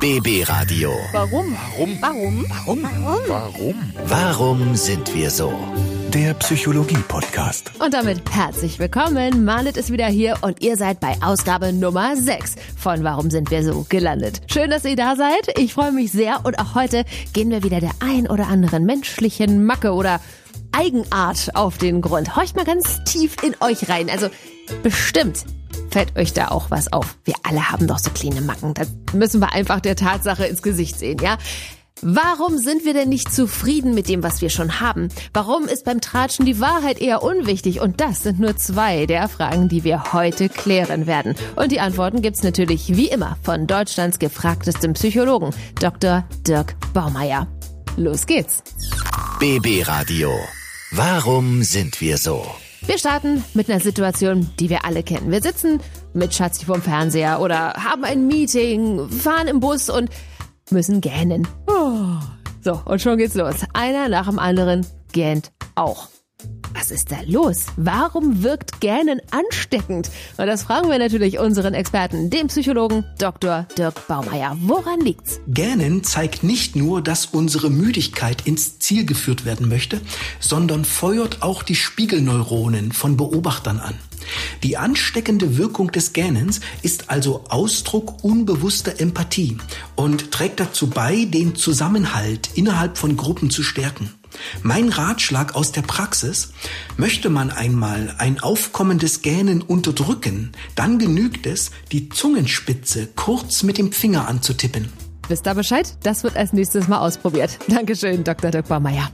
BB Radio. Warum? Warum? Warum? Warum? Warum? Warum sind wir so? Der Psychologie-Podcast. Und damit herzlich willkommen. Marlet ist wieder hier und ihr seid bei Ausgabe Nummer 6 von Warum sind wir so gelandet. Schön, dass ihr da seid. Ich freue mich sehr und auch heute gehen wir wieder der ein oder anderen menschlichen Macke oder Eigenart auf den Grund. Horcht mal ganz tief in euch rein. Also bestimmt fällt euch da auch was auf. Wir alle haben doch so kleine Macken. Das müssen wir einfach der Tatsache ins Gesicht sehen, ja? Warum sind wir denn nicht zufrieden mit dem, was wir schon haben? Warum ist beim Tratschen die Wahrheit eher unwichtig? Und das sind nur zwei der Fragen, die wir heute klären werden. Und die Antworten gibt's natürlich wie immer von Deutschlands gefragtestem Psychologen, Dr. Dirk Baumeier. Los geht's. BB Radio. Warum sind wir so? Wir starten mit einer Situation, die wir alle kennen. Wir sitzen mit Schatzi vorm Fernseher oder haben ein Meeting, fahren im Bus und müssen gähnen. Oh. So, und schon geht's los. Einer nach dem anderen gähnt auch. Was ist da los? Warum wirkt Gähnen ansteckend? Und das fragen wir natürlich unseren Experten, dem Psychologen Dr. Dirk Baumeier. Woran liegt's? Gähnen zeigt nicht nur, dass unsere Müdigkeit ins Ziel geführt werden möchte, sondern feuert auch die Spiegelneuronen von Beobachtern an. Die ansteckende Wirkung des Gähnens ist also Ausdruck unbewusster Empathie und trägt dazu bei, den Zusammenhalt innerhalb von Gruppen zu stärken. Mein Ratschlag aus der Praxis, möchte man einmal ein aufkommendes Gähnen unterdrücken, dann genügt es, die Zungenspitze kurz mit dem Finger anzutippen. Wisst ihr Bescheid? Das wird als nächstes mal ausprobiert. Dankeschön, Dr. Dirk Baumeier.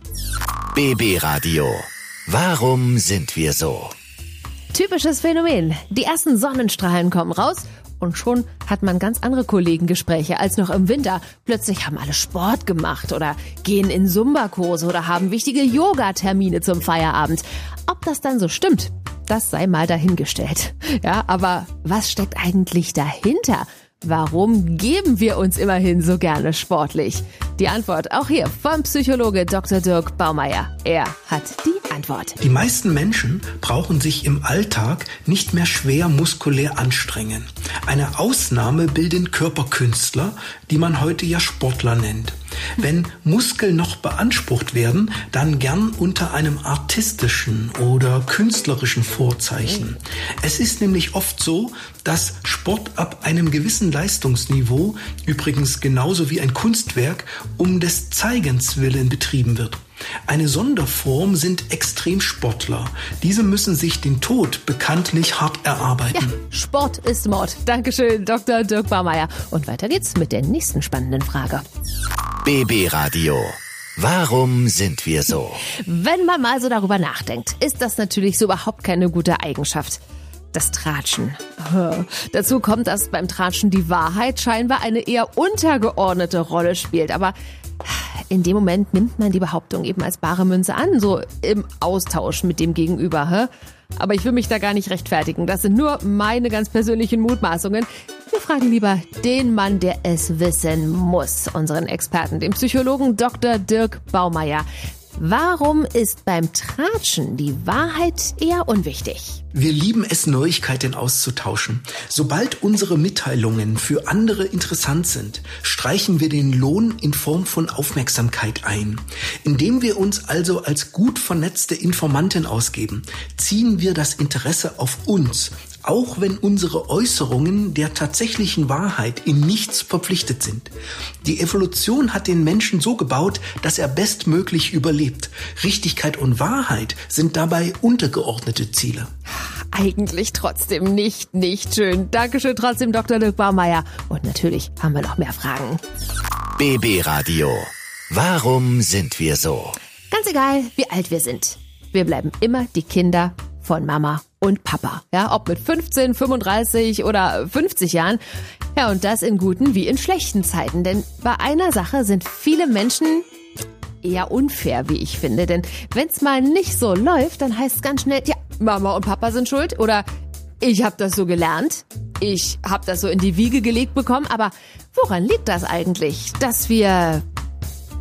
BB Radio. Warum sind wir so? Typisches Phänomen. Die ersten Sonnenstrahlen kommen raus und schon hat man ganz andere Kollegengespräche als noch im Winter. Plötzlich haben alle Sport gemacht oder gehen in Zumba-Kurse oder haben wichtige Yoga-Termine zum Feierabend. Ob das dann so stimmt, das sei mal dahingestellt. Ja, aber was steckt eigentlich dahinter? Warum geben wir uns immerhin so gerne sportlich? Die Antwort auch hier vom Psychologe Dr. Dirk Baumeier. Er hat die Antwort. Die meisten Menschen brauchen sich im Alltag nicht mehr schwer muskulär anstrengen. Eine Ausnahme bilden Körperkünstler, die man heute ja Sportler nennt. Wenn Muskeln noch beansprucht werden, dann gern unter einem artistischen oder künstlerischen Vorzeichen. Es ist nämlich oft so, dass Sport ab einem gewissen Leistungsniveau, übrigens genauso wie ein Kunstwerk, um des Zeigens willen betrieben wird. Eine Sonderform sind Extremsportler. Diese müssen sich den Tod bekanntlich hart erarbeiten. Ja, Sport ist Mord. Dankeschön, Dr. Dirk Baumeier. Und weiter geht's mit der nächsten spannenden Frage. BB Radio. Warum sind wir so? Wenn man mal so darüber nachdenkt, ist das natürlich so überhaupt keine gute Eigenschaft. Das Tratschen. Dazu kommt, dass beim Tratschen die Wahrheit scheinbar eine eher untergeordnete Rolle spielt. Aber in dem Moment nimmt man die Behauptung eben als bare Münze an, so im Austausch mit dem Gegenüber. Hä? Aber ich will mich da gar nicht rechtfertigen. Das sind nur meine ganz persönlichen Mutmaßungen. Wir fragen lieber den Mann, der es wissen muss, unseren Experten, den Psychologen Dr. Dirk Baumeier. Warum ist beim Tratschen die Wahrheit eher unwichtig? Wir lieben es, Neuigkeiten auszutauschen. Sobald unsere Mitteilungen für andere interessant sind, streichen wir den Lohn in Form von Aufmerksamkeit ein. Indem wir uns also als gut vernetzte Informanten ausgeben, ziehen wir das Interesse auf uns, auch wenn unsere Äußerungen der tatsächlichen Wahrheit in nichts verpflichtet sind. Die Evolution hat den Menschen so gebaut, dass er bestmöglich überlebt. Richtigkeit und Wahrheit sind dabei untergeordnete Ziele. Eigentlich trotzdem nicht, nicht schön. Dankeschön trotzdem, Dr. Dirk Baumeier. Und natürlich haben wir noch mehr Fragen. BB Radio. Warum sind wir so? Ganz egal, wie alt wir sind. Wir bleiben immer die Kinder von Mama und Papa. Ja, ob mit 15, 35 oder 50 Jahren. Ja, und das in guten wie in schlechten Zeiten. Denn bei einer Sache sind viele Menschen eher unfair, wie ich finde. Denn wenn es mal nicht so läuft, dann heißt es ganz schnell, ja, Mama und Papa sind schuld oder ich habe das so gelernt, ich habe das so in die Wiege gelegt bekommen. Aber woran liegt das eigentlich, dass wir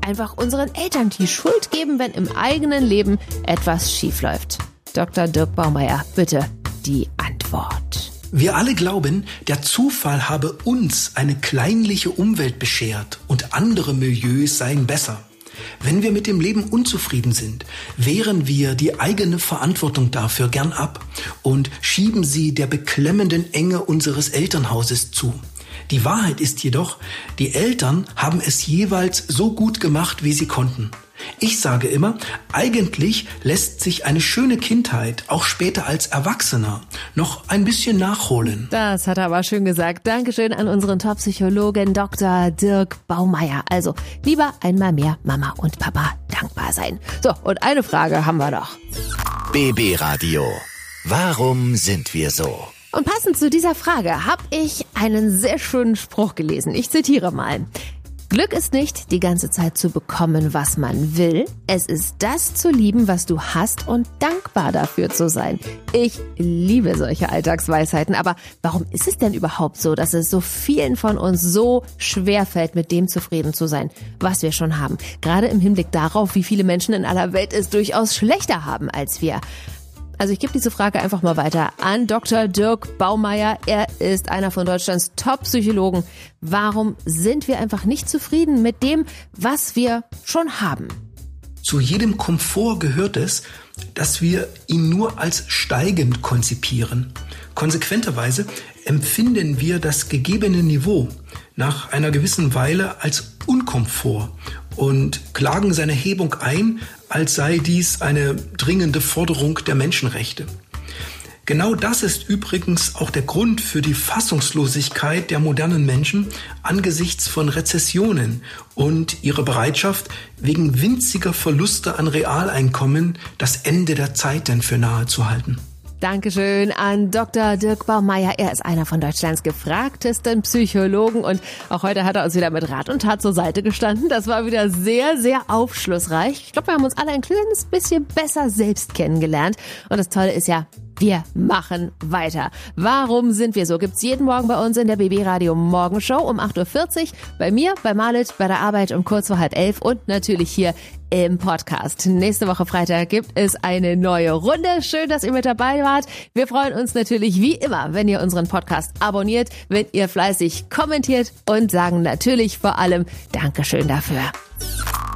einfach unseren Eltern die Schuld geben, wenn im eigenen Leben etwas schiefläuft? Dr. Dirk Baumeier, bitte die Antwort. Wir alle glauben, der Zufall habe uns eine kleinliche Umwelt beschert und andere Milieus seien besser. Wenn wir mit dem Leben unzufrieden sind, wehren wir die eigene Verantwortung dafür gern ab und schieben sie der beklemmenden Enge unseres Elternhauses zu. Die Wahrheit ist jedoch, die Eltern haben es jeweils so gut gemacht, wie sie konnten. Ich sage immer, eigentlich lässt sich eine schöne Kindheit auch später als Erwachsener noch ein bisschen nachholen. Das hat er aber schön gesagt. Dankeschön an unseren Top-Psychologen Dr. Dirk Baumeier. Also lieber einmal mehr Mama und Papa dankbar sein. So, und eine Frage haben wir noch. BB Radio. Warum sind wir so? Und passend zu dieser Frage habe ich einen sehr schönen Spruch gelesen. Ich zitiere mal. Glück ist nicht, die ganze Zeit zu bekommen, was man will. Es ist das zu lieben, was du hast und dankbar dafür zu sein. Ich liebe solche Alltagsweisheiten, aber warum ist es denn überhaupt so, dass es so vielen von uns so schwer fällt, mit dem zufrieden zu sein, was wir schon haben? Gerade im Hinblick darauf, wie viele Menschen in aller Welt es durchaus schlechter haben als wir. Also ich gebe diese Frage einfach mal weiter an Dr. Dirk Baumeier. Er ist einer von Deutschlands Top-Psychologen. Warum sind wir einfach nicht zufrieden mit dem, was wir schon haben? Zu jedem Komfort gehört es, dass wir ihn nur als steigend konzipieren. Konsequenterweise empfinden wir das gegebene Niveau nach einer gewissen Weile als Unkomfort und klagen seine Hebung ein, als sei dies eine dringende Forderung der Menschenrechte. Genau das ist übrigens auch der Grund für die Fassungslosigkeit der modernen Menschen angesichts von Rezessionen und ihre Bereitschaft, wegen winziger Verluste an Realeinkommen das Ende der Zeiten für nahe zu halten. Dankeschön an Dr. Dirk Baumeier. Er ist einer von Deutschlands gefragtesten Psychologen und auch heute hat er uns wieder mit Rat und Tat zur Seite gestanden. Das war wieder sehr, sehr aufschlussreich. Ich glaube, wir haben uns alle ein kleines bisschen besser selbst kennengelernt. Und das Tolle ist ja, wir machen weiter. Warum sind wir so? Gibt's jeden Morgen bei uns in der BB Radio Morgenshow um 8.40 Uhr. Bei mir, bei Malit, bei der Arbeit um kurz vor halb elf und natürlich hier im Podcast. Nächste Woche Freitag gibt es eine neue Runde. Schön, dass ihr mit dabei wart. Wir freuen uns natürlich wie immer, wenn ihr unseren Podcast abonniert, wenn ihr fleißig kommentiert und sagen natürlich vor allem Dankeschön dafür.